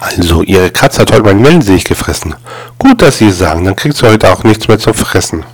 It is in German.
Also, Ihre Katze hat heute mein Wellensicht gefressen. Gut, dass Sie es sagen, dann kriegst du heute auch nichts mehr zu fressen.